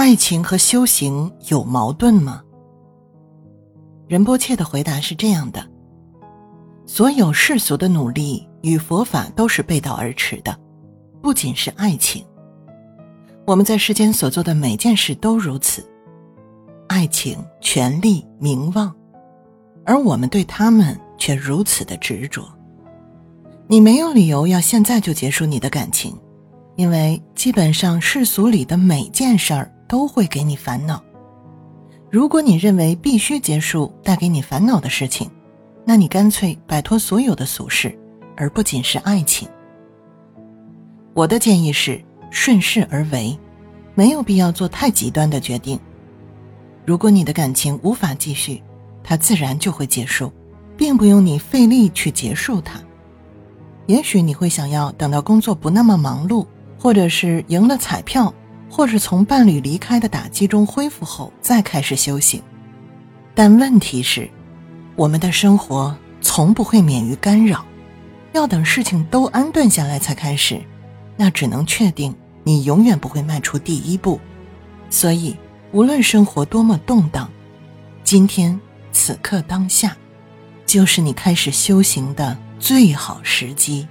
爱情和修行有矛盾吗？仁波切的回答是这样的：所有世俗的努力与佛法都是背道而驰的，不仅是爱情。我们在世间所做的每件事都如此，爱情、权力、名望，而我们对他们却如此的执着。你没有理由要现在就结束你的感情。因为基本上世俗里的每件事儿都会给你烦恼。如果你认为必须结束带给你烦恼的事情，那你干脆摆脱所有的俗事，而不仅是爱情。我的建议是顺势而为，没有必要做太极端的决定。如果你的感情无法继续，它自然就会结束，并不用你费力去结束它。也许你会想要等到工作不那么忙碌。或者是赢了彩票，或是从伴侣离开的打击中恢复后再开始修行，但问题是，我们的生活从不会免于干扰，要等事情都安顿下来才开始，那只能确定你永远不会迈出第一步。所以，无论生活多么动荡，今天此刻当下，就是你开始修行的最好时机。